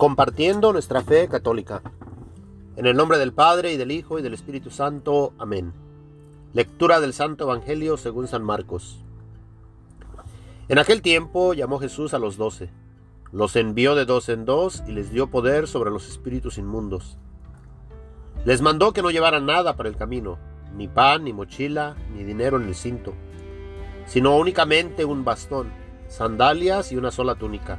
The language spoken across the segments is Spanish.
compartiendo nuestra fe católica. En el nombre del Padre y del Hijo y del Espíritu Santo. Amén. Lectura del Santo Evangelio según San Marcos. En aquel tiempo llamó Jesús a los doce, los envió de dos en dos y les dio poder sobre los espíritus inmundos. Les mandó que no llevaran nada para el camino, ni pan, ni mochila, ni dinero en el cinto, sino únicamente un bastón, sandalias y una sola túnica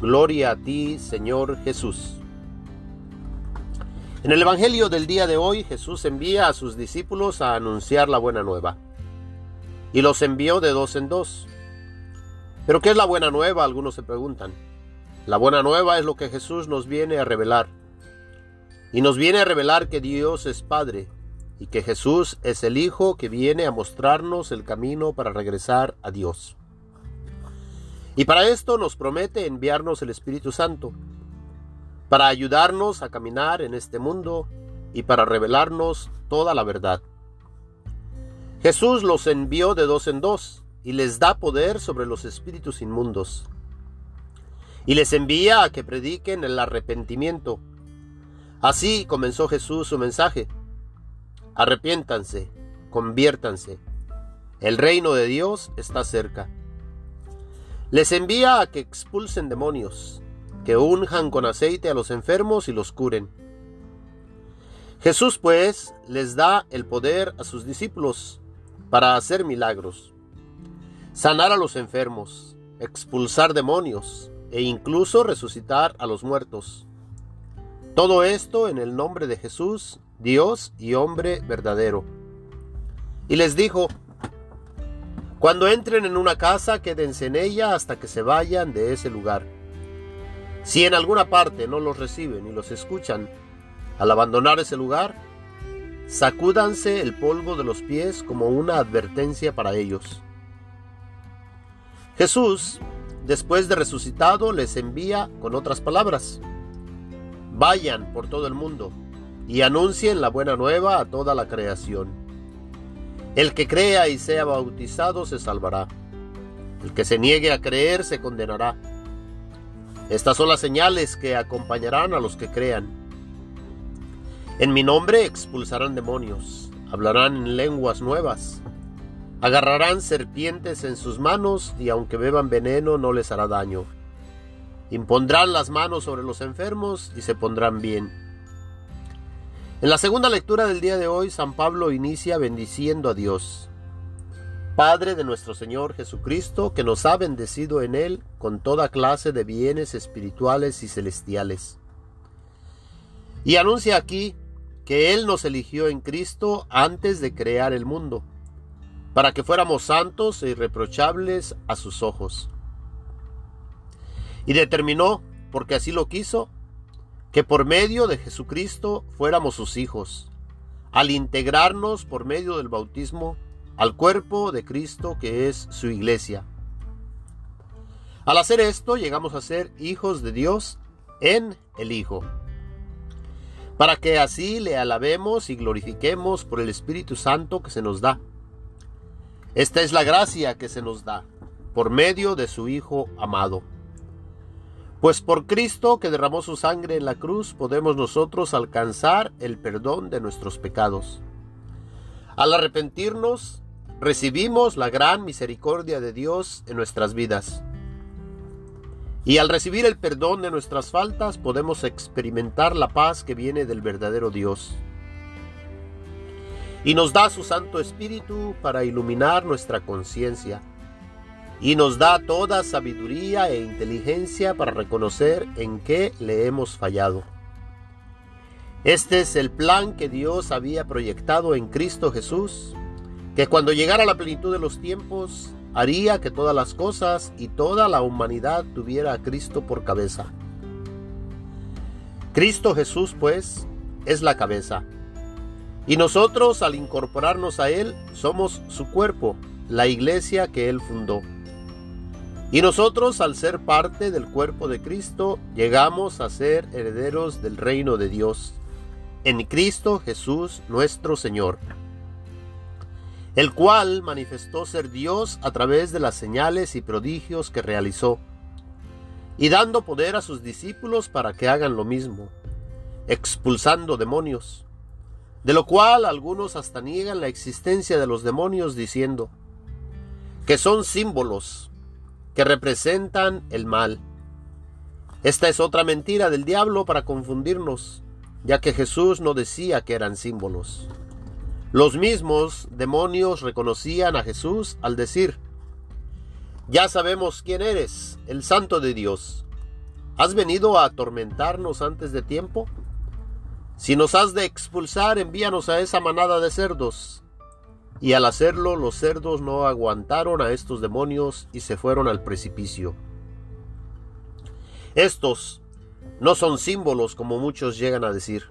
Gloria a ti, Señor Jesús. En el Evangelio del día de hoy, Jesús envía a sus discípulos a anunciar la buena nueva. Y los envió de dos en dos. ¿Pero qué es la buena nueva? Algunos se preguntan. La buena nueva es lo que Jesús nos viene a revelar. Y nos viene a revelar que Dios es Padre y que Jesús es el Hijo que viene a mostrarnos el camino para regresar a Dios. Y para esto nos promete enviarnos el Espíritu Santo, para ayudarnos a caminar en este mundo y para revelarnos toda la verdad. Jesús los envió de dos en dos y les da poder sobre los espíritus inmundos. Y les envía a que prediquen el arrepentimiento. Así comenzó Jesús su mensaje. Arrepiéntanse, conviértanse. El reino de Dios está cerca. Les envía a que expulsen demonios, que unjan con aceite a los enfermos y los curen. Jesús pues les da el poder a sus discípulos para hacer milagros, sanar a los enfermos, expulsar demonios e incluso resucitar a los muertos. Todo esto en el nombre de Jesús, Dios y hombre verdadero. Y les dijo, cuando entren en una casa, quédense en ella hasta que se vayan de ese lugar. Si en alguna parte no los reciben y los escuchan, al abandonar ese lugar, sacúdanse el polvo de los pies como una advertencia para ellos. Jesús, después de resucitado, les envía con otras palabras. Vayan por todo el mundo y anuncien la buena nueva a toda la creación. El que crea y sea bautizado se salvará. El que se niegue a creer se condenará. Estas son las señales que acompañarán a los que crean. En mi nombre expulsarán demonios, hablarán en lenguas nuevas, agarrarán serpientes en sus manos y aunque beban veneno no les hará daño. Impondrán las manos sobre los enfermos y se pondrán bien. En la segunda lectura del día de hoy, San Pablo inicia bendiciendo a Dios, Padre de nuestro Señor Jesucristo, que nos ha bendecido en Él con toda clase de bienes espirituales y celestiales. Y anuncia aquí que Él nos eligió en Cristo antes de crear el mundo, para que fuéramos santos e irreprochables a sus ojos. Y determinó, porque así lo quiso, que por medio de Jesucristo fuéramos sus hijos, al integrarnos por medio del bautismo al cuerpo de Cristo que es su iglesia. Al hacer esto llegamos a ser hijos de Dios en el Hijo, para que así le alabemos y glorifiquemos por el Espíritu Santo que se nos da. Esta es la gracia que se nos da por medio de su Hijo amado. Pues por Cristo que derramó su sangre en la cruz podemos nosotros alcanzar el perdón de nuestros pecados. Al arrepentirnos, recibimos la gran misericordia de Dios en nuestras vidas. Y al recibir el perdón de nuestras faltas podemos experimentar la paz que viene del verdadero Dios. Y nos da su Santo Espíritu para iluminar nuestra conciencia y nos da toda sabiduría e inteligencia para reconocer en qué le hemos fallado. Este es el plan que Dios había proyectado en Cristo Jesús, que cuando llegara la plenitud de los tiempos, haría que todas las cosas y toda la humanidad tuviera a Cristo por cabeza. Cristo Jesús, pues, es la cabeza. Y nosotros, al incorporarnos a Él, somos su cuerpo, la iglesia que Él fundó. Y nosotros, al ser parte del cuerpo de Cristo, llegamos a ser herederos del reino de Dios, en Cristo Jesús nuestro Señor, el cual manifestó ser Dios a través de las señales y prodigios que realizó, y dando poder a sus discípulos para que hagan lo mismo, expulsando demonios, de lo cual algunos hasta niegan la existencia de los demonios diciendo que son símbolos que representan el mal. Esta es otra mentira del diablo para confundirnos, ya que Jesús no decía que eran símbolos. Los mismos demonios reconocían a Jesús al decir, ya sabemos quién eres, el santo de Dios. ¿Has venido a atormentarnos antes de tiempo? Si nos has de expulsar, envíanos a esa manada de cerdos. Y al hacerlo los cerdos no aguantaron a estos demonios y se fueron al precipicio. Estos no son símbolos como muchos llegan a decir.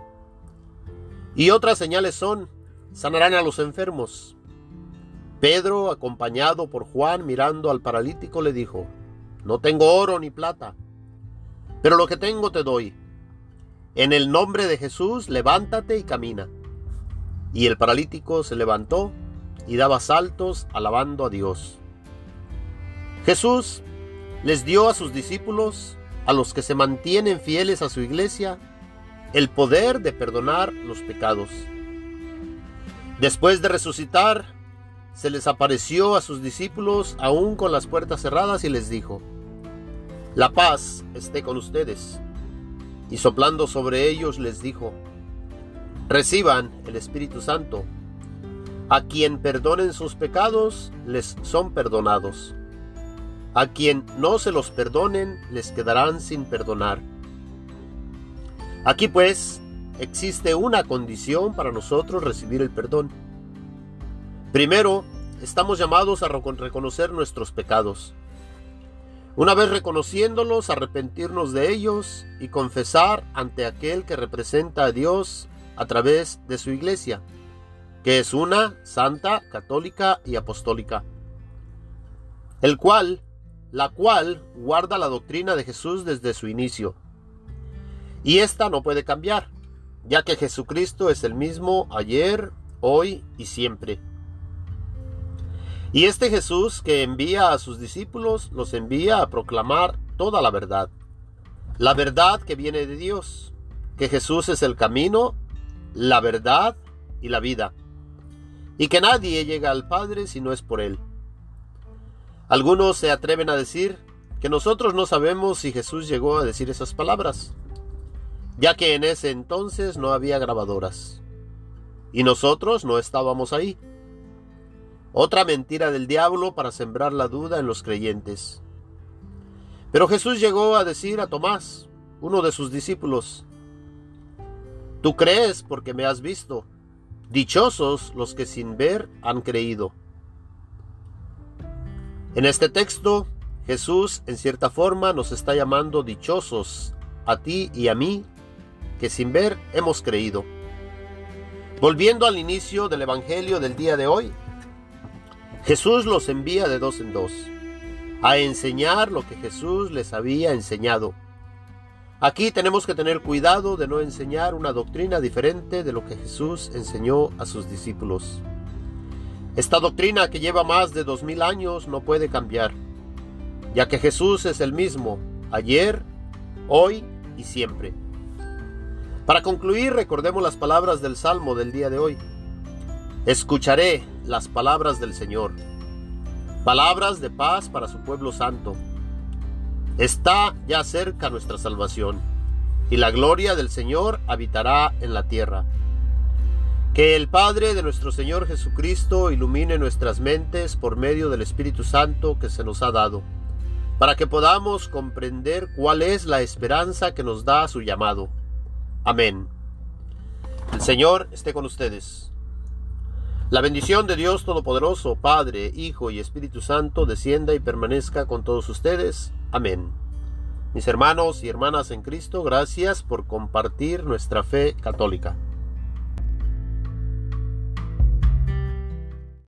Y otras señales son, sanarán a los enfermos. Pedro, acompañado por Juan, mirando al paralítico, le dijo, No tengo oro ni plata, pero lo que tengo te doy. En el nombre de Jesús, levántate y camina. Y el paralítico se levantó y daba saltos alabando a Dios. Jesús les dio a sus discípulos, a los que se mantienen fieles a su iglesia, el poder de perdonar los pecados. Después de resucitar, se les apareció a sus discípulos aún con las puertas cerradas y les dijo, La paz esté con ustedes. Y soplando sobre ellos les dijo, Reciban el Espíritu Santo. A quien perdonen sus pecados, les son perdonados. A quien no se los perdonen, les quedarán sin perdonar. Aquí pues existe una condición para nosotros recibir el perdón. Primero, estamos llamados a reconocer nuestros pecados. Una vez reconociéndolos, arrepentirnos de ellos y confesar ante aquel que representa a Dios a través de su iglesia que es una, santa, católica y apostólica, el cual, la cual guarda la doctrina de Jesús desde su inicio. Y esta no puede cambiar, ya que Jesucristo es el mismo ayer, hoy y siempre. Y este Jesús que envía a sus discípulos los envía a proclamar toda la verdad, la verdad que viene de Dios, que Jesús es el camino, la verdad y la vida y que nadie llega al Padre si no es por Él. Algunos se atreven a decir que nosotros no sabemos si Jesús llegó a decir esas palabras, ya que en ese entonces no había grabadoras, y nosotros no estábamos ahí. Otra mentira del diablo para sembrar la duda en los creyentes. Pero Jesús llegó a decir a Tomás, uno de sus discípulos, Tú crees porque me has visto. Dichosos los que sin ver han creído. En este texto, Jesús en cierta forma nos está llamando dichosos a ti y a mí, que sin ver hemos creído. Volviendo al inicio del Evangelio del día de hoy, Jesús los envía de dos en dos, a enseñar lo que Jesús les había enseñado Aquí tenemos que tener cuidado de no enseñar una doctrina diferente de lo que Jesús enseñó a sus discípulos. Esta doctrina que lleva más de dos mil años no puede cambiar, ya que Jesús es el mismo, ayer, hoy y siempre. Para concluir, recordemos las palabras del Salmo del día de hoy. Escucharé las palabras del Señor, palabras de paz para su pueblo santo Está ya cerca nuestra salvación, y la gloria del Señor habitará en la tierra. Que el Padre de nuestro Señor Jesucristo ilumine nuestras mentes por medio del Espíritu Santo que se nos ha dado, para que podamos comprender cuál es la esperanza que nos da su llamado. Amén. El Señor esté con ustedes. La bendición de Dios Todopoderoso, Padre, Hijo y Espíritu Santo, descienda y permanezca con todos ustedes. Amén. Mis hermanos y hermanas en Cristo, gracias por compartir nuestra fe católica.